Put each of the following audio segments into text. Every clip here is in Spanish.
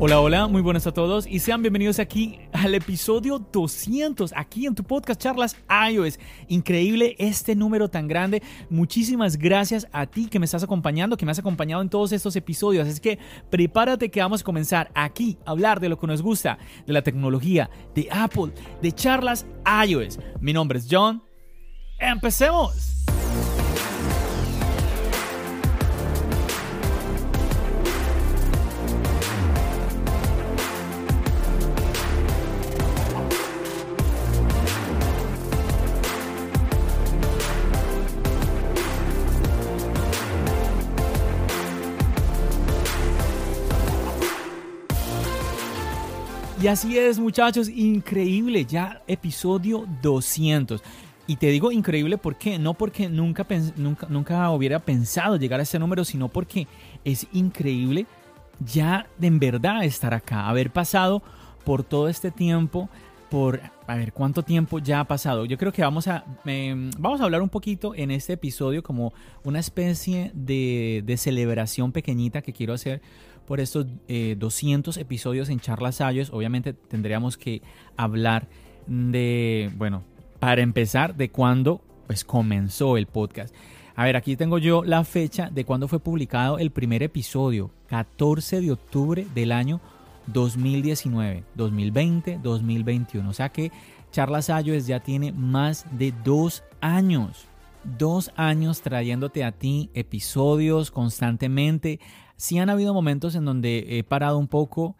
Hola, hola, muy buenas a todos y sean bienvenidos aquí al episodio 200, aquí en tu podcast Charlas iOS. Increíble este número tan grande. Muchísimas gracias a ti que me estás acompañando, que me has acompañado en todos estos episodios. Así que prepárate que vamos a comenzar aquí a hablar de lo que nos gusta, de la tecnología, de Apple, de Charlas iOS. Mi nombre es John. ¡Empecemos! Y así es, muchachos, increíble, ya episodio 200. Y te digo increíble porque no porque nunca, nunca, nunca hubiera pensado llegar a ese número, sino porque es increíble ya de en verdad estar acá, haber pasado por todo este tiempo, por a ver cuánto tiempo ya ha pasado. Yo creo que vamos a, vamos a hablar un poquito en este episodio como una especie de celebración pequeñita que quiero hacer por estos 200 eh, episodios en Charlas Ayos. Obviamente tendríamos que hablar de, bueno, para empezar, de cuándo pues comenzó el podcast. A ver, aquí tengo yo la fecha de cuándo fue publicado el primer episodio, 14 de octubre del año 2019, 2020, 2021. O sea que Charlas Ayos ya tiene más de dos años. Dos años trayéndote a ti episodios constantemente Sí han habido momentos en donde he parado un poco,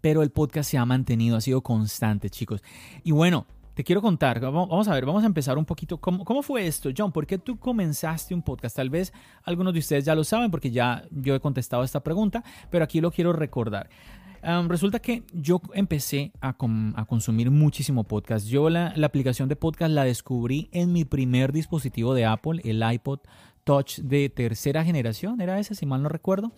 pero el podcast se ha mantenido, ha sido constante, chicos. Y bueno, te quiero contar, vamos a ver, vamos a empezar un poquito. ¿Cómo, cómo fue esto, John? ¿Por qué tú comenzaste un podcast? Tal vez algunos de ustedes ya lo saben porque ya yo he contestado esta pregunta, pero aquí lo quiero recordar. resulta que yo empecé a, consumir muchísimo podcast. Yo la, la, aplicación de podcast la descubrí en mi primer dispositivo de Apple, el iPod Touch de tercera generación, era ese, si mal no recuerdo.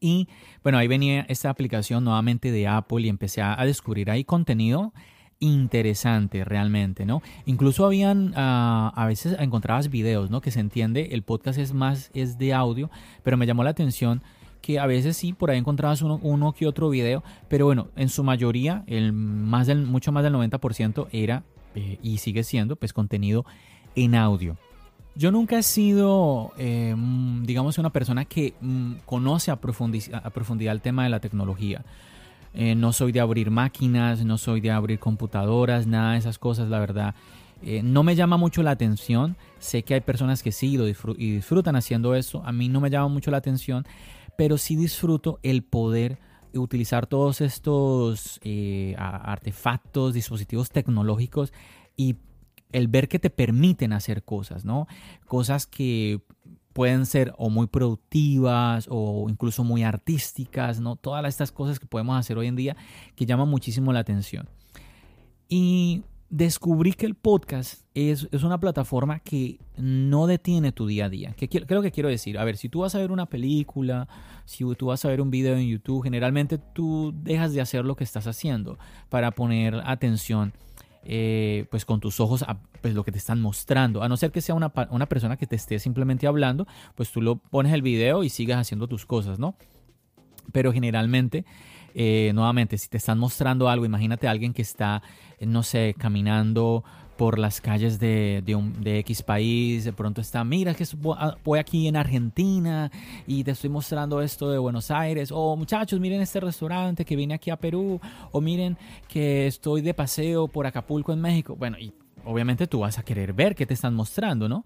Y bueno, ahí venía esta aplicación nuevamente de Apple y empecé a, descubrir ahí contenido interesante realmente, ¿no? Incluso habían, ah, a veces encontrabas videos, ¿no? Que se entiende, el podcast es más, es de audio, pero me llamó la atención que a veces sí, por ahí encontrabas uno, uno que otro video, pero bueno, en su mayoría, el más del, mucho más del 90% era eh, y sigue siendo pues contenido en audio. Yo nunca he sido, eh, mm, digamos, una persona que mm, conoce a, profundidad el tema de la tecnología. Eh, no soy de abrir máquinas, no soy de abrir computadoras, nada de esas cosas, la verdad. Eh, no me llama mucho la atención. Sé que hay personas que sí lo y disfrutan haciendo eso. A mí no me llama mucho la atención, pero sí disfruto el poder utilizar todos estos artefactos, dispositivos tecnológicos y el ver que te permiten hacer cosas, ¿no? Cosas que pueden ser o muy productivas o incluso muy artísticas, ¿no? Todas estas cosas que podemos hacer hoy en día que llaman muchísimo la atención. Y descubrí que el podcast es, una plataforma que no detiene tu día a día. ¿Qué creo que quiero decir? A ver, si tú vas a ver una película, si tú vas a ver un video en YouTube, generalmente tú dejas de hacer lo que estás haciendo para poner atención eh, pues con tus ojos a pues lo que te están mostrando. A no ser que sea una, una, persona que te esté simplemente hablando, pues tú lo pones el video y sigas haciendo tus cosas, ¿no? Pero generalmente, eh, nuevamente, si te están mostrando algo, imagínate a alguien que está, no sé, caminando por las calles de, un, de X país, de pronto está, mira que ah, voy aquí en Argentina y te estoy mostrando esto de Buenos Aires, o muchachos, miren este restaurante que vine aquí a Perú, o miren que estoy de paseo por Acapulco en México. Bueno, y obviamente tú vas a querer ver qué te están mostrando, ¿no?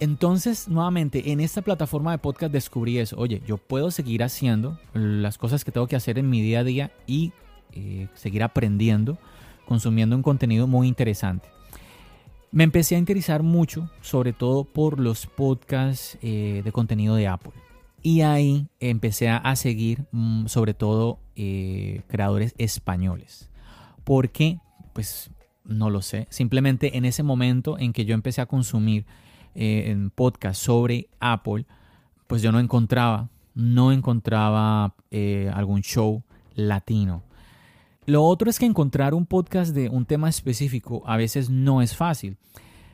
Entonces, nuevamente, en esta plataforma de podcast descubrí eso. Oye, yo puedo seguir haciendo las cosas que tengo que hacer en mi día a día y eh, seguir aprendiendo consumiendo un contenido muy interesante. Me empecé a interesar mucho, sobre todo por los podcasts eh, de contenido de Apple. Y ahí empecé a seguir mm, sobre todo eh, creadores españoles. ¿Por qué? Pues no lo sé. Simplemente en ese momento en que yo empecé a consumir eh, podcasts sobre Apple, pues yo no encontraba, no encontraba algún show latino. Lo otro es que encontrar un podcast de un tema específico a veces no es fácil.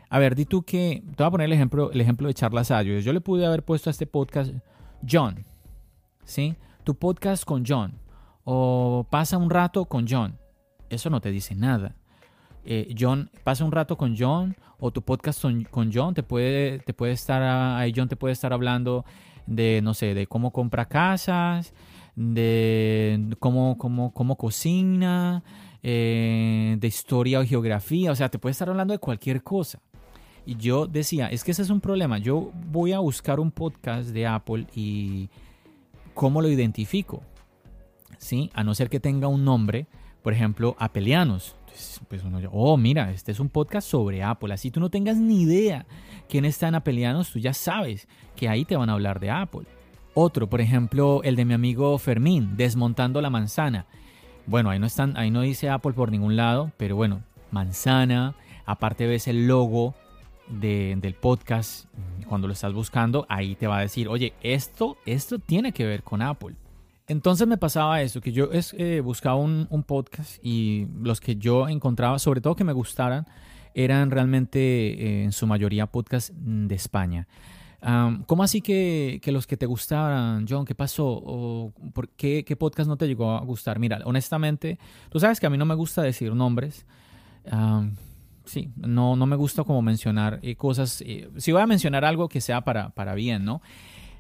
A ver, di tú que, te voy a poner el ejemplo, el ejemplo de Charlas Ayos. Yo le pude haber puesto a este podcast John, ¿sí? Tu podcast con John. o pasa un rato con John. Eso no te dice nada. Eh, John, pasa un rato con John o tu podcast con, John, te puede, te puede estar, ahí John te puede estar hablando de, no sé, de cómo compra casas, de cómo, cómo, cómo cocina, eh, de historia o geografía, o sea, te puede estar hablando de cualquier cosa. Y yo decía, es que ese es un problema. Yo voy a buscar un podcast de Apple y ¿cómo lo identifico? ¿Sí? A no ser que tenga un nombre, por ejemplo, Apelianos. pues uno, oh, mira, este es un podcast sobre Apple. Así tú no tengas ni idea quién está en Apelianos, tú ya sabes que ahí te van a hablar de Apple. Otro, por ejemplo, el de mi amigo Fermín, Desmontando la manzana. Bueno, ahí no, están, ahí no dice Apple por ningún lado, pero bueno, manzana. Aparte ves el logo del podcast cuando lo estás buscando, ahí te va a decir, oye, esto, esto tiene que ver con Apple. Entonces me pasaba eso, que yo eh, buscaba un, podcast y los que yo encontraba, sobre todo que me gustaran, eran realmente eh, en su mayoría podcasts de España. ¿Cómo así que, los que te gustaran, John? ¿Qué pasó? ¿O por qué, podcast no te llegó a gustar? Mira, honestamente, tú sabes que a mí no me gusta decir nombres. sí, no, no me gusta como mencionar eh, cosas. Eh, si voy a mencionar algo que sea para, para bien, ¿no?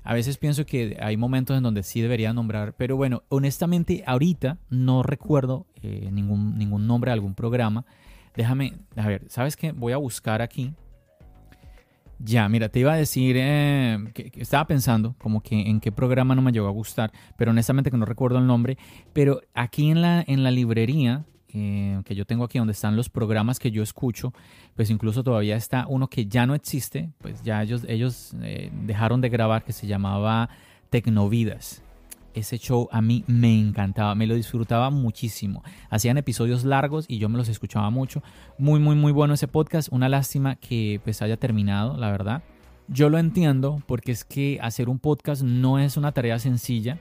A veces pienso que hay momentos en donde sí debería nombrar, pero bueno, honestamente ahorita no recuerdo eh, ningún, ningún nombre de algún programa. Déjame, a ver, ¿sabes qué? Voy a buscar aquí ya, mira, te iba a decir eh, que, estaba pensando como que en qué programa no me llegó a gustar, pero honestamente que no recuerdo el nombre. Pero aquí en la, en la librería eh, que yo tengo aquí, donde están los programas que yo escucho, pues incluso todavía está uno que ya no existe, pues ya ellos, ellos eh, dejaron de grabar, que se llamaba Tecnovidas ese show a mí me encantaba, me lo disfrutaba muchísimo. Hacían episodios largos y yo me los escuchaba mucho. Muy, muy, muy bueno ese podcast. Una lástima que pues haya terminado, la verdad. Yo lo entiendo porque es que hacer un podcast no es una tarea sencilla.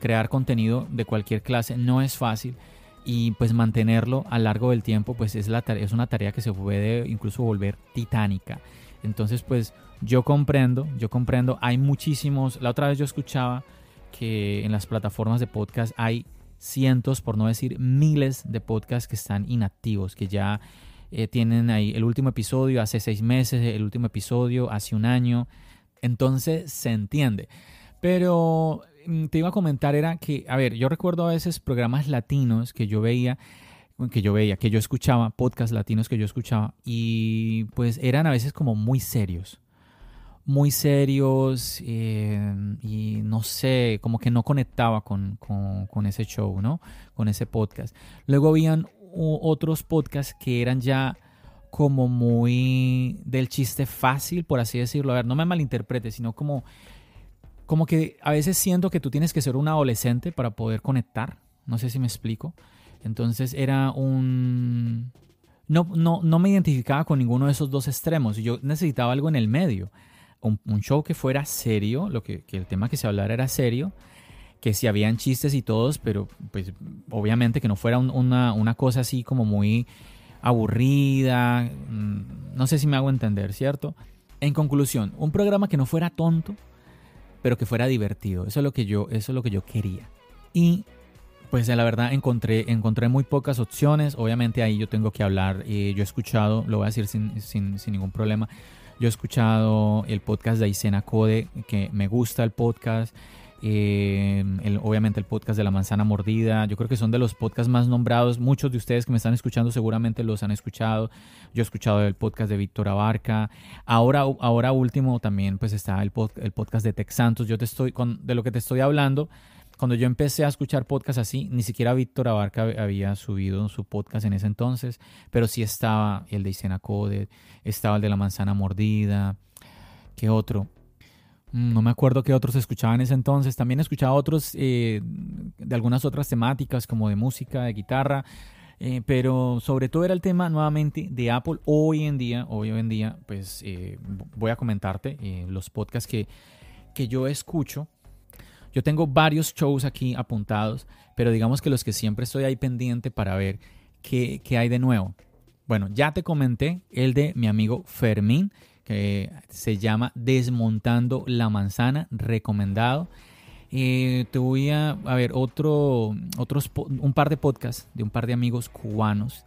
Crear contenido de cualquier clase no es fácil y pues mantenerlo a lo largo del tiempo pues es, la es una tarea que se puede incluso volver titánica. Entonces pues yo comprendo, yo comprendo, hay muchísimos, la otra vez yo escuchaba que en las plataformas de podcast hay cientos, por no decir miles de podcasts que están inactivos, que ya eh, tienen ahí el último episodio hace seis meses, el último episodio hace un año. Entonces se entiende. Pero mm, te iba a comentar era que, a ver, yo recuerdo a veces programas latinos que yo veía, que yo veía, que yo escuchaba, podcasts latinos que yo escuchaba, y pues eran a veces como muy serios muy serios eh, y no sé, como que no conectaba con, ese show, ¿no? Con ese podcast. Luego habían otros podcasts que eran ya como muy del chiste fácil, por así decirlo. A ver, no me malinterprete, sino como, como que a veces siento que tú tienes que ser un adolescente para poder conectar. No sé si me explico. Entonces era un... No, no, no me identificaba con ninguno de esos dos extremos. Yo necesitaba algo en el medio un, show que fuera serio, lo que, el tema que se hablara era serio, que si habían chistes y todos, pero pues obviamente que no fuera una, una, cosa así como muy aburrida, mm, no sé si me hago entender, ¿cierto? En conclusión, un programa que no fuera tonto, pero que fuera divertido, eso es lo que yo, eso es lo que yo quería. Y pues la verdad encontré, encontré muy pocas opciones, obviamente ahí yo tengo que hablar, eh, yo he escuchado, lo voy a decir sin, sin, sin ningún problema, yo he escuchado el podcast de Aysena Code, que me gusta el podcast. Eh, obviamente el podcast de la manzana mordida. Yo creo que son de los podcasts más nombrados. Muchos de ustedes que me están escuchando seguramente los han escuchado. Yo he escuchado el podcast de Víctor Abarca. Ahora, ahora último también pues está el, el podcast de Tex Santos. Yo te estoy con, de lo que te estoy hablando cuando yo empecé a escuchar podcasts así, ni siquiera Víctor Abarca había subido su podcast en ese entonces, pero sí estaba el de Isena estaba el de La Manzana Mordida, ¿qué otro? Mm, no me acuerdo qué otros escuchaba en ese entonces. También escuchaba otros eh, de algunas otras temáticas, como de música, de guitarra. Eh, pero sobre todo era el tema nuevamente de Apple. Hoy en día, hoy en día, pues eh, voy a comentarte los podcasts que, que yo escucho yo tengo varios shows aquí apuntados, pero digamos que los que siempre estoy ahí pendiente para ver qué, hay de nuevo. Bueno, ya te comenté el de mi amigo Fermín, que se llama Desmontando la Manzana, recomendado. Eh, te voy a, a ver otro, otros, un par de podcasts de un par de amigos cubanos.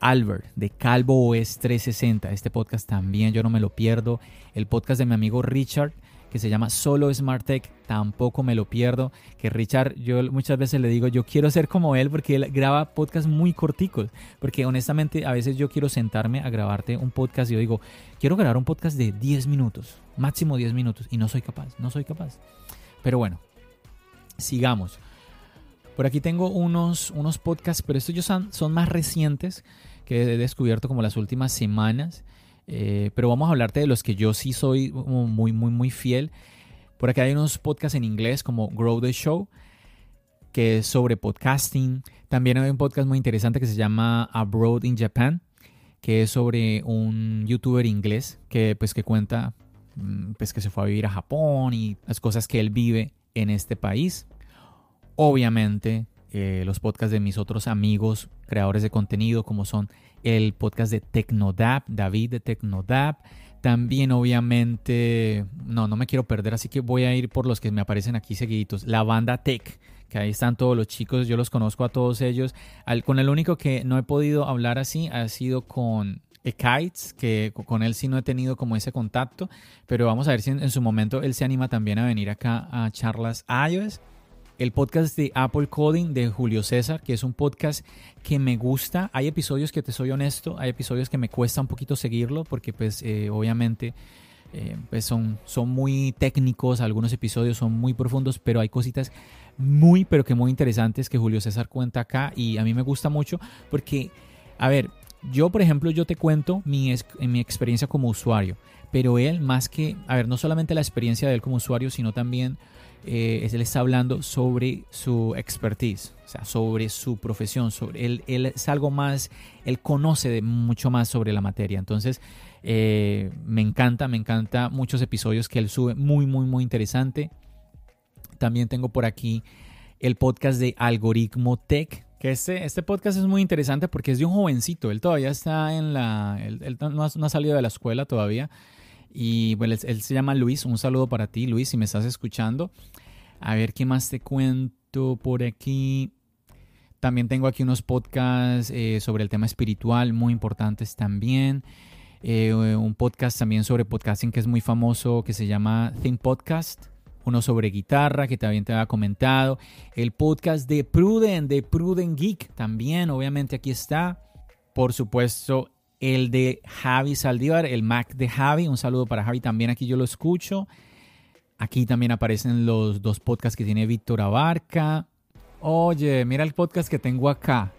Albert de Calvo OS 360. Este podcast también yo no me lo pierdo. El podcast de mi amigo Richard que se llama Solo Smart Tech, tampoco me lo pierdo, que Richard, yo muchas veces le digo, yo quiero ser como él porque él graba podcasts muy corticos, porque honestamente a veces yo quiero sentarme a grabarte un podcast y yo digo, quiero grabar un podcast de 10 minutos, máximo 10 minutos, y no soy capaz, no soy capaz. Pero bueno, sigamos. Por aquí tengo unos, unos podcasts, pero estos son, son más recientes que he descubierto como las últimas semanas. Eh, pero vamos a hablarte de los que yo sí soy muy, muy, muy fiel. Por acá hay unos podcasts en inglés como Grow the Show, que es sobre podcasting. También hay un podcast muy interesante que se llama Abroad in Japan, que es sobre un youtuber inglés que, pues, que cuenta mm, pues, que se fue a vivir a Japón y las cosas que él vive en este país. Obviamente, eh, los podcasts de mis otros amigos creadores de contenido, como son el podcast de Tecnodap, David de Tecnodap. También, obviamente, no, no me quiero perder, así que voy a ir por los que me aparecen aquí seguiditos. La banda Tech, que ahí están todos los chicos, yo los conozco a todos ellos. con el único que no he podido hablar así ha sido con Kites, que con él sí no he tenido como ese contacto, pero vamos a ver si en, su momento él se anima también a venir acá a charlas iOS el podcast de Apple Coding de Julio César, que es un podcast que me gusta. Hay episodios que te soy honesto, hay episodios que me cuesta un poquito seguirlo porque pues eh, obviamente eh, pues son, son muy técnicos, algunos episodios son muy profundos, pero hay cositas muy pero que muy interesantes que Julio César cuenta acá y a mí me gusta mucho porque, a ver, yo por ejemplo yo te cuento mi, mi experiencia como usuario, pero él más que, a ver, no solamente la experiencia de él como usuario, sino también eh, él está hablando sobre su expertise, o sea, sobre su profesión, sobre él, él es algo más, él conoce de mucho más sobre la materia. Entonces, eh, me encanta, me encanta muchos episodios que él sube, muy, muy, muy interesante. También tengo por aquí el podcast de Algoritmo Tech, que este, este podcast es muy interesante porque es de un jovencito, él todavía está en la, él, no, ha, no, ha, salido de la escuela todavía, y bueno, él, se llama Luis. Un saludo para ti, Luis, si me estás escuchando. A ver qué más te cuento por aquí. También tengo aquí unos podcasts eh, sobre el tema espiritual muy importantes también. Eh, un podcast también sobre podcasting que es muy famoso que se llama Think Podcast. Uno sobre guitarra que también te había comentado. El podcast de Pruden, de Pruden Geek. También, obviamente, aquí está. Por supuesto, el de Javi Saldívar, el Mac de Javi. Un saludo para Javi, también aquí yo lo escucho. Aquí también aparecen los dos podcasts que tiene Víctor Abarca. Oye, mira el podcast que tengo acá.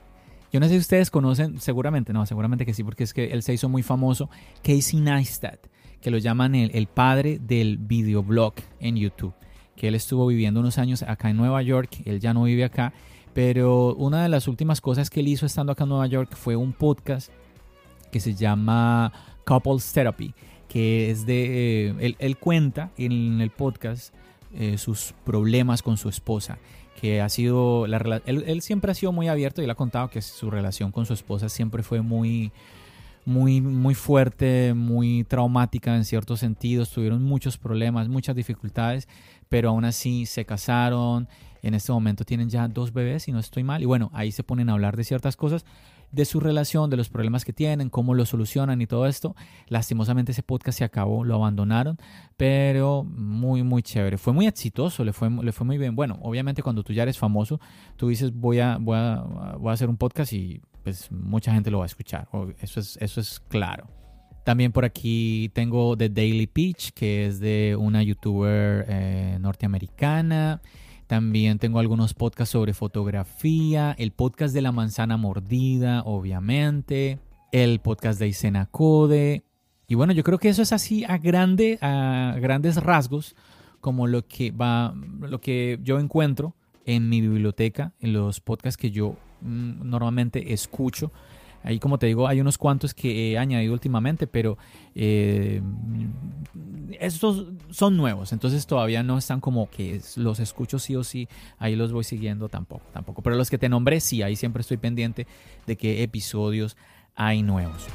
Yo no sé si ustedes conocen, seguramente no, seguramente que sí, porque es que él se hizo muy famoso. Casey Neistat, que lo llaman el, el padre del videoblog en YouTube. Que él estuvo viviendo unos años acá en Nueva York, él ya no vive acá. Pero una de las últimas cosas que él hizo estando acá en Nueva York fue un podcast que se llama Couples Therapy, que es de, eh, él, cuenta en el podcast eh, sus problemas con su esposa, que ha sido, la, él, él, siempre ha sido muy abierto y le ha contado que su relación con su esposa siempre fue muy, muy, muy fuerte, muy traumática en ciertos sentidos, tuvieron muchos problemas, muchas dificultades, pero aún así se casaron, en este momento tienen ya dos bebés, si no estoy mal, y bueno, ahí se ponen a hablar de ciertas cosas, de su relación, de los problemas que tienen, cómo lo solucionan y todo esto. Lastimosamente ese podcast se acabó, lo abandonaron, pero muy, muy chévere. Fue muy exitoso, le fue, le fue muy bien. Bueno, obviamente cuando tú ya eres famoso, tú dices voy a, voy a, voy a hacer un podcast y pues mucha gente lo va a escuchar. Eso es, eso es claro. También por aquí tengo The Daily Pitch, que es de una youtuber eh, norteamericana. También tengo algunos podcasts sobre fotografía, el podcast de la manzana mordida, obviamente, el podcast de Isena Code. Y bueno, yo creo que eso es así a, grande, a grandes rasgos como lo que va, lo que yo encuentro en mi biblioteca, en los podcasts que yo mm, normalmente escucho Ahí, como te digo, hay unos cuantos que he añadido últimamente, pero eh, estos son nuevos, entonces todavía no están como que los escucho sí o sí, ahí los voy siguiendo tampoco, tampoco. Pero los que te nombré, sí, ahí siempre estoy pendiente de qué episodios hay nuevos.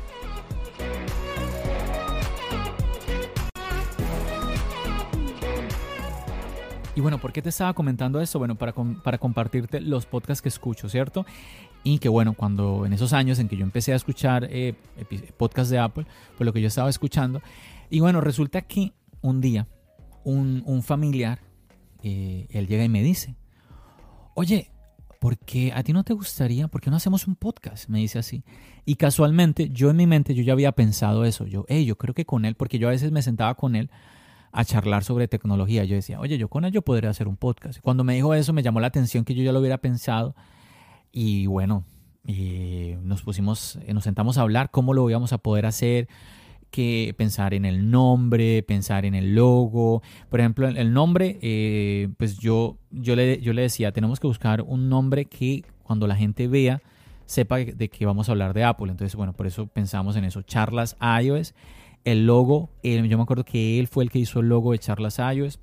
Y bueno, ¿por qué te estaba comentando esto? Bueno, para, para compartirte los podcasts que escucho, ¿cierto? Y que bueno, cuando en esos años en que yo empecé a escuchar eh, podcasts de Apple, pues lo que yo estaba escuchando. Y bueno, resulta que un día un, familiar, eh, él llega y me dice, oye, ¿por qué a ti no te gustaría? ¿Por qué no hacemos un podcast? Me dice así. Y casualmente, yo en mi mente, yo ya había pensado eso. Yo, hey, yo creo que con él, porque yo a veces me sentaba con él a charlar sobre tecnología. Yo decía, oye, yo con él yo podría hacer un podcast. Cuando me dijo eso, me llamó la atención que yo ya lo hubiera pensado. Y bueno, y nos pusimos, nos sentamos a hablar cómo lo íbamos a poder hacer que pensar en el nombre, pensar en el logo. Por ejemplo, el nombre, eh, pues yo, yo, le, yo le decía, tenemos que buscar un nombre que cuando la gente vea, sepa de que vamos a hablar de Apple. Entonces, bueno, por eso pensamos en eso. Charlas iOS. El logo, yo me acuerdo que él fue el que hizo el logo de Charlas iOS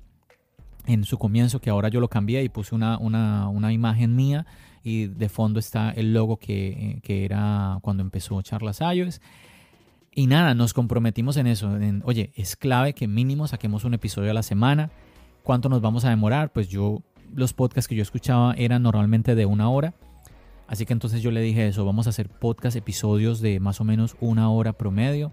en su comienzo, que ahora yo lo cambié y puse una, una, una imagen mía y de fondo está el logo que, que era cuando empezó Charlas iOS. Y nada, nos comprometimos en eso. En, Oye, es clave que mínimo saquemos un episodio a la semana. ¿Cuánto nos vamos a demorar? Pues yo, los podcasts que yo escuchaba eran normalmente de una hora. Así que entonces yo le dije eso, vamos a hacer podcast, episodios de más o menos una hora promedio.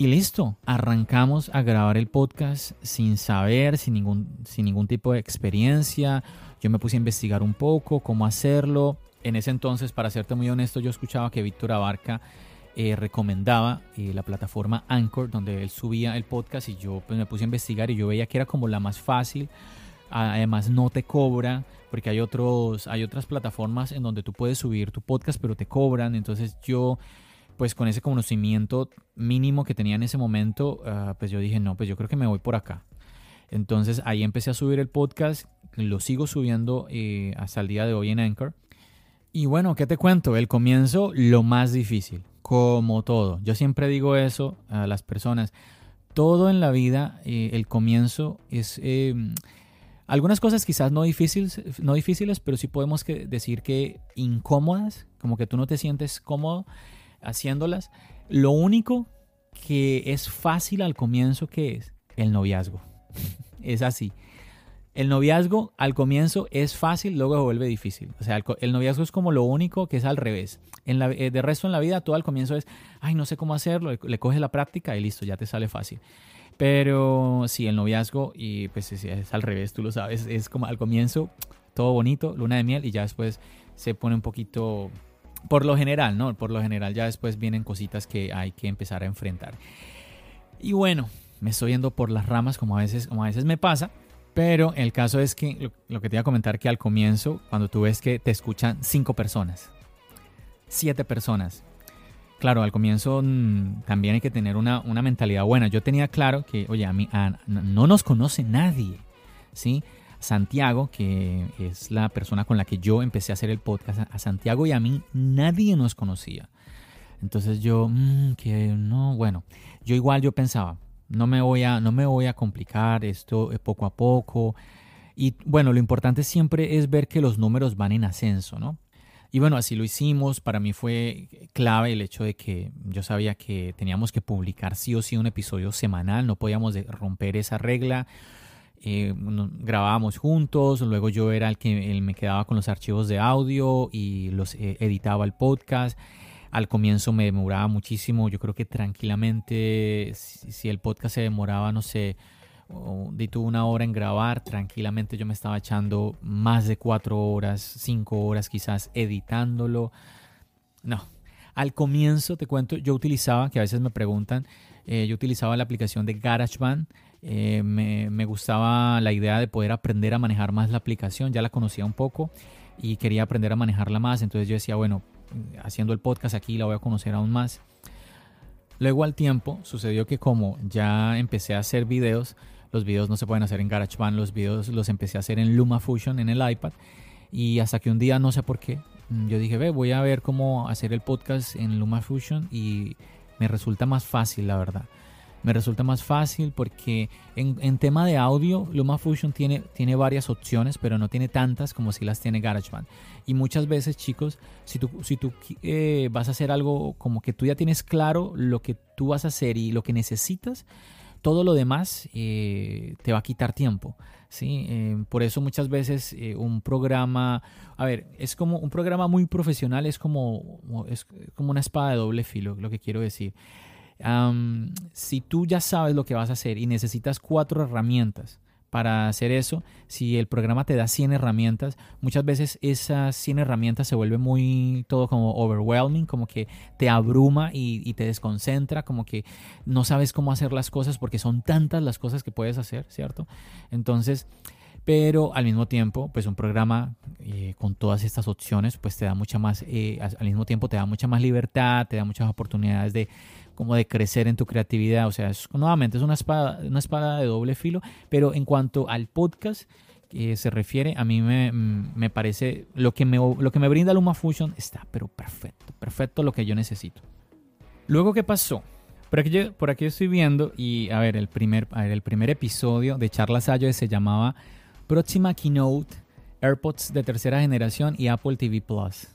Y listo, arrancamos a grabar el podcast sin saber, sin ningún, sin ningún tipo de experiencia. Yo me puse a investigar un poco cómo hacerlo. En ese entonces, para serte muy honesto, yo escuchaba que Víctor Abarca eh, recomendaba eh, la plataforma Anchor, donde él subía el podcast y yo pues, me puse a investigar y yo veía que era como la más fácil. Además no te cobra, porque hay, otros, hay otras plataformas en donde tú puedes subir tu podcast, pero te cobran. Entonces yo, pues con ese conocimiento mínimo que tenía en ese momento, ah, pues yo dije, no, pues yo creo que me voy por acá. Entonces ahí empecé a subir el podcast, lo sigo subiendo eh, hasta el día de hoy en Anchor. Y bueno, ¿qué te cuento? El comienzo, lo más difícil como todo. Yo siempre digo eso a las personas. Todo en la vida, eh, el comienzo es... Eh, algunas cosas quizás no difíciles, no difíciles, pero sí podemos decir que incómodas, como que tú no te sientes cómodo haciéndolas. Lo único que es fácil al comienzo, que es? El noviazgo. es así. El noviazgo al comienzo es fácil, luego se vuelve difícil. O sea, el, noviazgo es como lo único que es al revés. En la, eh, de resto en la vida, todo al comienzo es, ay, no sé cómo hacerlo, le, coges la práctica y listo, ya te sale fácil. Pero sí, el noviazgo, y pues es, es, al revés, tú lo sabes, es como al comienzo todo bonito, luna de miel, y ya después se pone un poquito, por lo general, ¿no? Por lo general ya después vienen cositas que hay que empezar a enfrentar. Y bueno, me estoy yendo por las ramas como a veces, como a veces me pasa. Pero el caso es que lo, que te iba a comentar que al comienzo, cuando tú ves que te escuchan cinco personas, siete personas, claro, al comienzo mm, también hay que tener una, mentalidad buena. Yo tenía claro que, oye, a mí no nos conoce nadie, ¿sí? Santiago, que es la persona con la que yo empecé a hacer el podcast, a Santiago y a mí nadie nos conocía. Entonces yo, mm, que no, bueno, yo igual yo pensaba, no me voy a, no me voy a complicar esto eh, poco a poco. Y bueno, lo importante siempre es ver que los números van en ascenso, ¿no? Y bueno, así lo hicimos. Para mí fue clave el hecho de que yo sabía que teníamos que publicar sí o sí un episodio semanal, no podíamos romper esa regla. Eh, grabábamos juntos, luego yo era el que me quedaba con los archivos de audio y los eh, editaba el podcast. Al comienzo me demoraba muchísimo, yo creo que tranquilamente, si, el podcast se demoraba, no sé, de tuve una hora en grabar, tranquilamente yo me estaba echando más de cuatro horas, cinco horas quizás editándolo. No, al comienzo te cuento, yo utilizaba, que a veces me preguntan, eh, yo utilizaba la aplicación de GarageBand. Eh, me, gustaba la idea de poder aprender a manejar más la aplicación, ya la conocía un poco y quería aprender a manejarla más, entonces yo decía, bueno, haciendo el podcast aquí la voy a conocer aún más. Luego al tiempo sucedió que como ya empecé a hacer videos, los videos no se pueden hacer en GarageBand, los videos los empecé a hacer en LumaFusion en el iPad y hasta que un día no sé por qué, mm, yo dije, ve, voy a ver cómo hacer el podcast en LumaFusion y me resulta más fácil, la verdad me resulta más fácil porque en, tema de audio LumaFusion tiene, tiene varias opciones, pero no tiene tantas como si las tiene GarageBand. Y muchas veces, chicos, si tú, si tú eh, vas a hacer algo como que tú ya tienes claro lo que tú vas a hacer y lo que necesitas, todo lo demás te va a quitar tiempo. ¿sí? por eso muchas veces un programa, a ver, es como un programa muy profesional, es como, es como una espada de doble filo, lo que quiero decir. Si tú ya sabes lo que vas a hacer y necesitas cuatro herramientas, para hacer eso, si el programa te da 100 herramientas, muchas veces esas 100 herramientas se vuelve muy todo como overwhelming, como que te abruma y, te desconcentra, como que no sabes cómo hacer las cosas porque son tantas las cosas que puedes hacer, ¿cierto? Entonces, pero al mismo tiempo, pues un programa eh, con todas estas opciones, pues te da mucha más, eh, al mismo tiempo te da mucha más libertad, te da muchas oportunidades de como de crecer en tu creatividad. O sea, nuevamente es una espada, una espada de doble filo, pero en cuanto al podcast que se refiere, a mí me, me parece lo que me, lo que me brinda LumaFusion está, pero perfecto, perfecto lo que yo necesito. Luego, ¿qué pasó? Por aquí, por aquí estoy viendo y a ver, el primer, el primer episodio de Charlas Sayo se llamaba Próxima Keynote, AirPods de tercera generación y Apple TV Plus.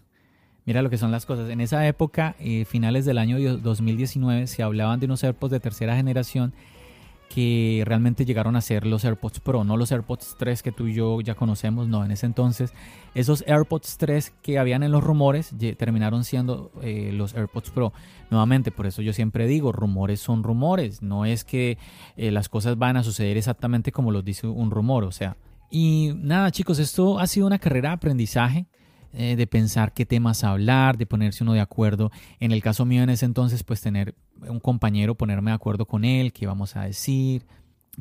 Mira lo que son las cosas. En esa época, eh, finales del año 2019, se hablaban de unos AirPods de tercera generación que realmente llegaron a ser los AirPods Pro, no los AirPods 3 que tú y yo ya conocemos, no, en ese entonces esos AirPods 3 que habían en los rumores terminaron siendo eh, los AirPods Pro. Nuevamente, por eso yo siempre digo, rumores son rumores, no es que eh, las cosas van a suceder exactamente como los dice un rumor, o sea. Y nada chicos, esto ha sido una carrera de aprendizaje eh, de pensar qué temas hablar, de ponerse uno de acuerdo. En el caso mío en ese entonces, pues tener un compañero, ponerme de acuerdo con él, qué vamos a decir,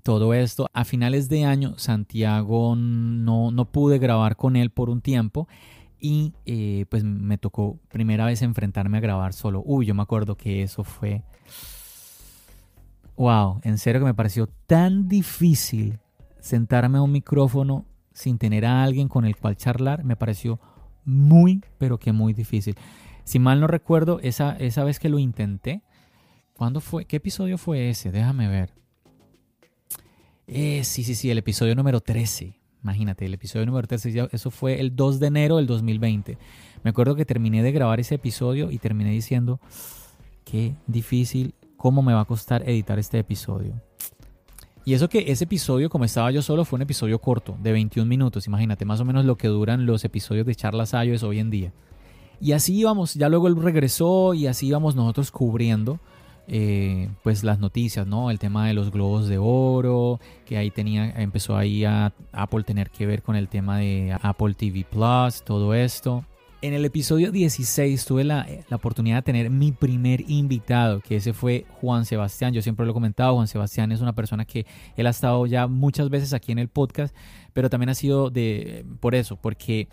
todo esto. A finales de año, Santiago no, no pude grabar con él por un tiempo y eh, pues me tocó primera vez enfrentarme a grabar solo. Uy, yo me acuerdo que eso fue... Wow, en serio que me pareció tan difícil sentarme a un micrófono sin tener a alguien con el cual charlar, me pareció muy, pero que muy difícil. Si mal no recuerdo, esa, esa vez que lo intenté, ¿cuándo fue? ¿Qué episodio fue ese? Déjame ver. Eh, sí, sí, sí, el episodio número 13. Imagínate, el episodio número 13, eso fue el 2 de enero del 2020. Me acuerdo que terminé de grabar ese episodio y terminé diciendo, qué difícil, cómo me va a costar editar este episodio. Y eso que ese episodio, como estaba yo solo, fue un episodio corto, de 21 minutos. Imagínate, más o menos lo que duran los episodios de Charlas es hoy en día. Y así íbamos, ya luego él regresó y así íbamos nosotros cubriendo eh, pues las noticias, ¿no? El tema de los globos de oro, que ahí tenía, empezó ahí a Apple tener que ver con el tema de Apple TV Plus, todo esto. En el episodio 16 tuve la, la, oportunidad de tener mi primer invitado, que ese fue Juan Sebastián. Yo siempre lo he comentado, Juan Sebastián es una persona que él ha estado ya muchas veces aquí en el podcast, pero también ha sido de por eso, porque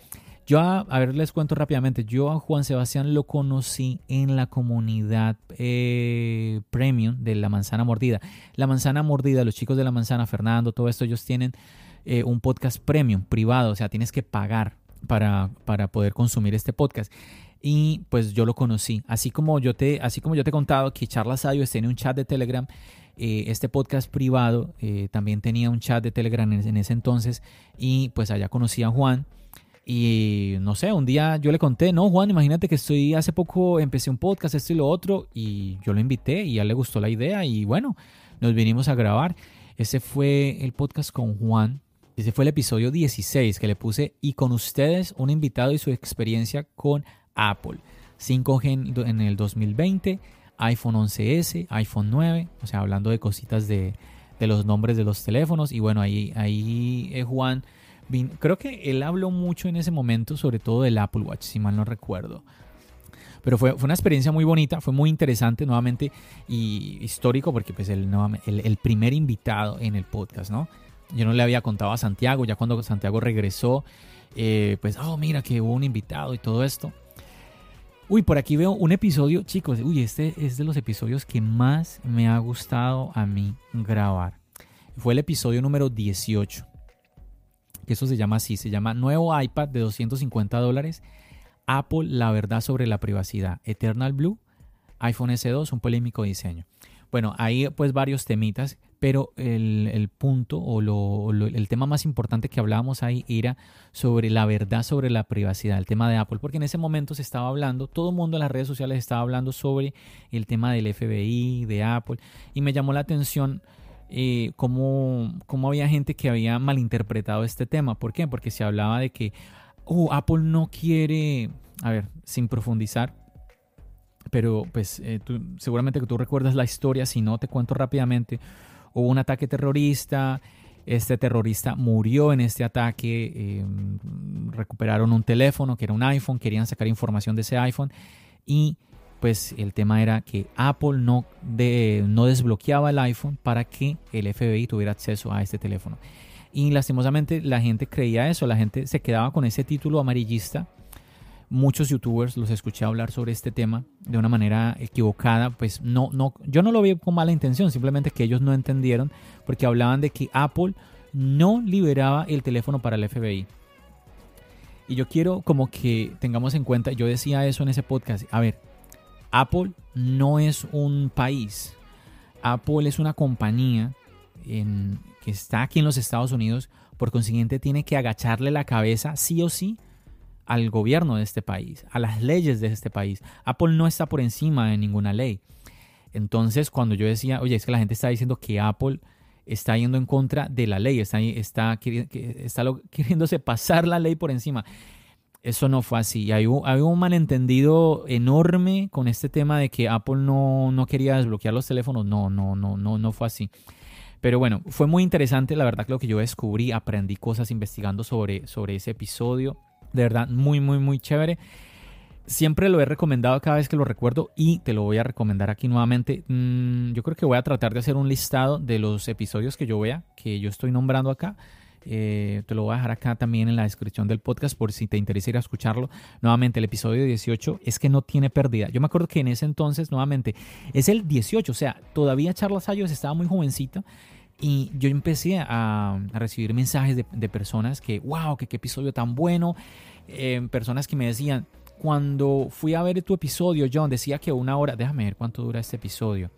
yo, a, ver, les cuento rápidamente, yo a Juan Sebastián lo conocí en la comunidad eh, premium de la manzana mordida. La manzana mordida, los chicos de la manzana, Fernando, todo esto, ellos tienen eh, un podcast premium privado, o sea, tienes que pagar para, para poder consumir este podcast y pues yo lo conocí. Así como yo te, así como yo te he contado que Charlas Audio tiene un chat de Telegram, eh, este podcast privado eh, también tenía un chat de Telegram en, ese entonces y pues allá conocí a Juan. Y no sé, un día yo le conté, no, Juan, imagínate que estoy hace poco empecé un podcast, esto y lo otro, y yo lo invité y a él le gustó la idea y bueno, nos vinimos a grabar. Ese fue el podcast con Juan ese fue el episodio 16 que le puse y con ustedes un invitado y su experiencia con Apple. 5G en el 2020, iPhone 11S, iPhone 9, o sea, hablando de cositas de, los nombres de los teléfonos. Y bueno, ahí, ahí eh, Juan, creo que él habló mucho en ese momento, sobre todo del Apple Watch, si mal no recuerdo. Pero fue, fue una experiencia muy bonita, fue muy interesante nuevamente y histórico porque pues el, el primer invitado en el podcast, ¿no? Yo no le había contado a Santiago, ya cuando Santiago regresó, eh, pues, oh, mira que hubo un invitado y todo esto. Uy, por aquí veo un episodio, chicos, uy, este es de los episodios que más me ha gustado a mí grabar. Fue el episodio número 18. Que eso se llama así, se llama Nuevo iPad de 250 dólares. Apple, la verdad sobre la privacidad. Eternal Blue, iPhone S2, un polémico diseño. Bueno, hay pues varios temitas pero el, punto o el tema más importante que hablábamos ahí era sobre la verdad sobre la privacidad, el tema de Apple, porque en ese momento se estaba hablando, todo el mundo en las redes sociales estaba hablando sobre el tema del FBI, de Apple, y me llamó la atención eh, cómo, cómo, había gente que había malinterpretado este tema. ¿Por qué? Porque se hablaba de que oh, Apple no quiere, a ver, sin profundizar, pero pues eh, seguramente que tú recuerdas la historia, si no te cuento rápidamente, hubo un ataque terrorista, este terrorista murió en este ataque, em, recuperaron un teléfono que era un iPhone, querían sacar información de ese iPhone y pues el tema era que Apple no, no desbloqueaba el iPhone para que el FBI tuviera acceso a este teléfono. Y lastimosamente la gente creía eso, la gente se quedaba con ese título amarillista. Muchos youtubers los escuché hablar sobre este tema de una manera equivocada, pues no, no, yo no lo vi con mala intención, simplemente que ellos no entendieron porque hablaban de que Apple no liberaba el teléfono para el FBI. Y yo quiero como que tengamos en cuenta, yo decía eso en ese podcast, a ver, Apple no es un país. Apple es una compañía que está aquí en los Estados Unidos. Por consiguiente, tiene que agacharle la cabeza sí o sí al gobierno de este país, a las leyes de este país. Apple no está por encima de ninguna ley. Entonces, cuando yo decía, oye, es que la gente está diciendo que Apple está yendo en contra de la ley, está, está, está queriéndose pasar la ley por encima. Eso no fue así. Hay un, un malentendido enorme con este tema de que Apple no, no, quería desbloquear los teléfonos. No, no, no, no, no fue así. Pero bueno, fue muy interesante. La verdad lo que yo descubrí, aprendí cosas investigando sobre, sobre ese episodio. De verdad, muy, muy, muy chévere. Siempre lo he recomendado cada vez que lo recuerdo y te lo voy a recomendar aquí nuevamente. Mm, yo creo que voy a tratar de hacer un listado de los episodios que yo vea, que yo estoy nombrando acá eh, te lo voy a dejar acá también en la descripción del podcast por si te interesa ir a escucharlo. Nuevamente, el episodio 18 es que no tiene pérdida. Yo me acuerdo que en ese entonces, nuevamente, es el 18, o sea, todavía Charlas Ayos estaba muy jovencita. Y yo empecé a, recibir mensajes de, personas que, wow, que qué episodio tan bueno. Eh, personas que me decían, cuando fui a ver tu episodio, John, decía que una hora, déjame ver cuánto dura este episodio.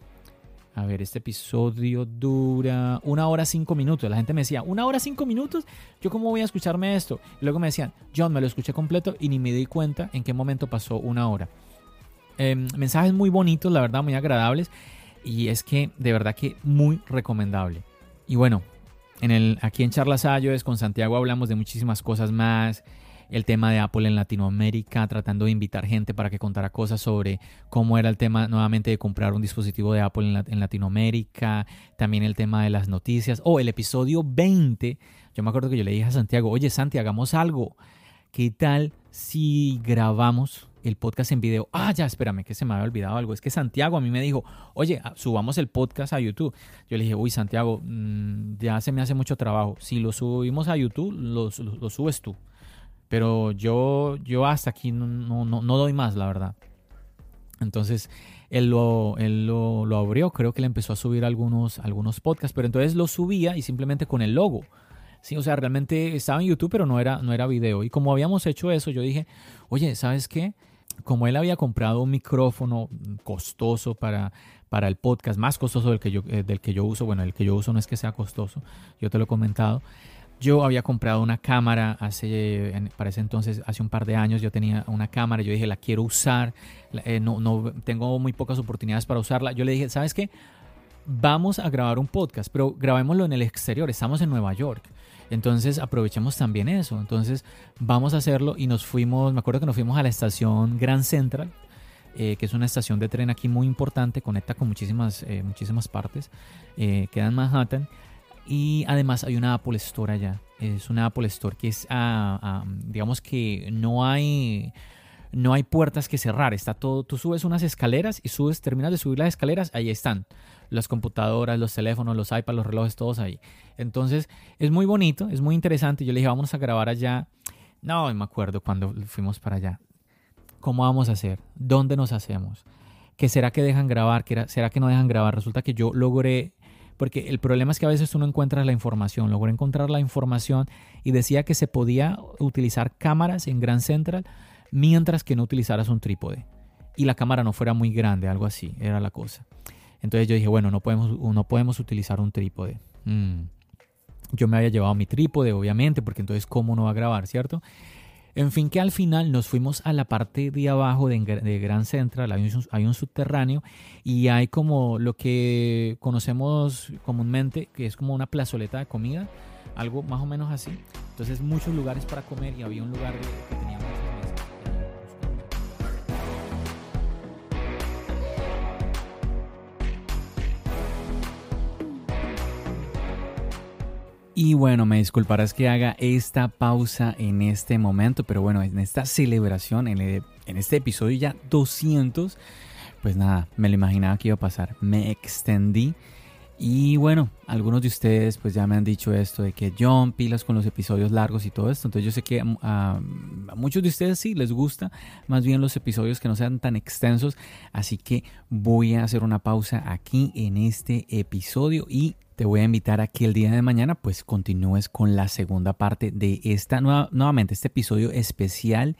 A ver, este episodio dura una hora cinco minutos. La gente me decía, ¿una hora cinco minutos? ¿Yo cómo voy a escucharme esto? Y luego me decían, John, me lo escuché completo y ni me di cuenta en qué momento pasó una hora. Em, mensajes muy bonitos, la verdad, muy agradables. Y es que, de verdad que muy recomendable. Y bueno, en el, aquí en Charlas Ayos con Santiago hablamos de muchísimas cosas más. El tema de Apple en Latinoamérica, tratando de invitar gente para que contara cosas sobre cómo era el tema nuevamente de comprar un dispositivo de Apple en, Latinoamérica, también el tema de las noticias, o el episodio 20, yo me acuerdo que yo le dije a Santiago, oye Santi, hagamos algo, ¿qué tal si grabamos el podcast en video. Ah, ya, espérame, que se me había olvidado algo. Es que Santiago a mí me dijo, oye, ah, subamos el podcast a YouTube. Yo le dije, uy, Santiago, mm, ya se me hace mucho trabajo. Si lo subimos a YouTube, lo subes tú. Pero yo, yo hasta aquí no, no, no, doy más, la verdad. Entonces, él lo, él lo, lo, abrió, creo que le empezó a subir algunos, algunos podcasts, pero entonces lo subía y simplemente con el logo. Sí, o sea, realmente estaba en YouTube, pero no era, no era video. Y como habíamos hecho eso, yo dije, oye, ¿sabes qué? Como él había comprado un micrófono costoso para, para el podcast, más costoso del que, yo, eh, del que yo uso, bueno, el que yo uso no es que sea costoso, yo te lo he comentado, yo había comprado una cámara hace, para ese entonces, hace un par de años, yo tenía una cámara, yo dije, la quiero usar, eh, no, no, tengo muy pocas oportunidades para usarla. Yo le dije, ¿sabes qué? Vamos a grabar un podcast, pero grabémoslo en el exterior, estamos en Nueva York. Entonces aprovechemos también eso. Entonces vamos a hacerlo y nos fuimos, me acuerdo que nos fuimos a la estación Grand Central, eh, que es una estación de tren aquí muy importante, conecta con muchísimas, eh, muchísimas partes, queda en Manhattan. Y además hay una Apple Store allá. Es una Apple Store que es, digamos que no hay, no hay puertas que cerrar. Está todo, tú subes unas escaleras y subes, terminas de subir las escaleras, ahí están. Las computadoras, los teléfonos, los iPads, los relojes, todos ahí. Entonces es muy bonito, es muy interesante. Yo le dije, vamos a grabar allá. No, me acuerdo cuando fuimos para allá. ¿Cómo vamos a hacer? ¿Dónde nos hacemos? ¿Qué será que dejan grabar? ¿Qué será que no dejan grabar? Resulta que yo logré porque el problema es que a veces tú no encuentras la información. Logré encontrar la información y decía que se podía utilizar cámaras en Grand Central mientras que no utilizaras un trípode. Y la cámara no fuera muy grande, algo así, era la cosa. Entonces yo dije, bueno, no podemos, no podemos utilizar un trípode. Mm. Yo me había llevado mi trípode, obviamente, porque entonces, ¿cómo no va a grabar, cierto? En fin, que al final nos fuimos a la parte de abajo de, de Grand Central, hay un, subterráneo y hay como lo que conocemos comúnmente, que es como una plazoleta de comida, algo más o menos así. Entonces muchos lugares para comer y había un lugar que Y bueno, me disculparás que haga esta pausa en este momento, pero bueno, en esta celebración, en, en este episodio ya 200, pues nada, me lo imaginaba que iba a pasar. Me extendí y bueno, algunos de ustedes pues ya me han dicho esto de que John pilas con los episodios largos y todo esto. Entonces yo sé que mm, a, muchos de ustedes sí les gusta más bien los episodios que no sean tan extensos. Así que voy a hacer una pausa aquí en este episodio y te voy a invitar a que el día de mañana pues continúes con la segunda parte de esta nueva, nuevamente este episodio especial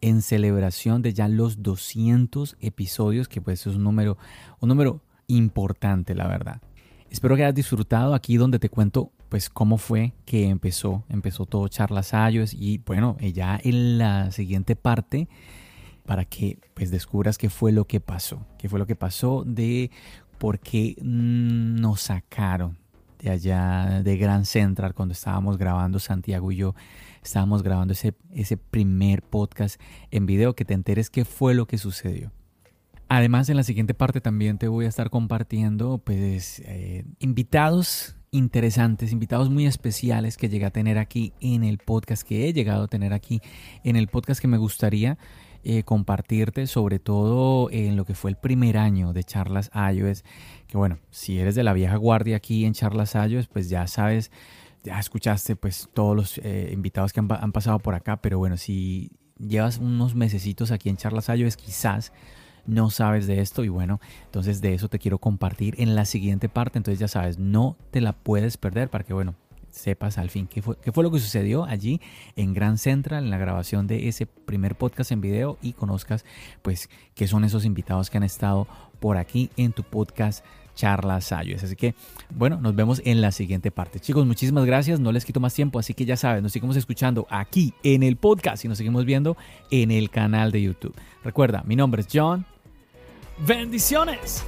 en celebración de ya los 200 episodios que pues es un número un número importante la verdad. Espero que hayas disfrutado aquí donde te cuento pues cómo fue que empezó, empezó todo Charlas Ayos y bueno, ya en la siguiente parte para que pues descubras qué fue lo que pasó, qué fue lo que pasó de por qué nos sacaron de allá de Grand Central cuando estábamos grabando Santiago y yo estábamos grabando ese, ese primer podcast en video que te enteres qué fue lo que sucedió. Además, en la siguiente parte también te voy a estar compartiendo pues eh, invitados interesantes, invitados muy especiales que llegué a tener aquí en el podcast, que he llegado a tener aquí en el podcast que me gustaría eh, compartirte, sobre todo en lo que fue el primer año de Charlas iOS. Que bueno, si eres de la vieja guardia aquí en Charlas iOS, pues ya sabes, ya escuchaste pues todos los eh, invitados que han, pasado por acá, pero bueno, si llevas unos mesecitos aquí en Charlas iOS, quizás no sabes de esto y bueno, entonces de eso te quiero compartir en la siguiente parte, entonces ya sabes, no te la puedes perder para que bueno, sepas al fin qué fue, qué fue lo que sucedió allí en Grand Central en la grabación de ese primer podcast en video y conozcas pues qué son esos invitados que han estado por aquí en tu podcast charlas ayos. Así que, bueno, nos vemos en la siguiente parte. Chicos, muchísimas gracias. No les quito más tiempo, así que ya sabes, nos seguimos escuchando aquí en el podcast y nos seguimos viendo en el canal de YouTube. Recuerda, mi nombre es John. Bendiciones.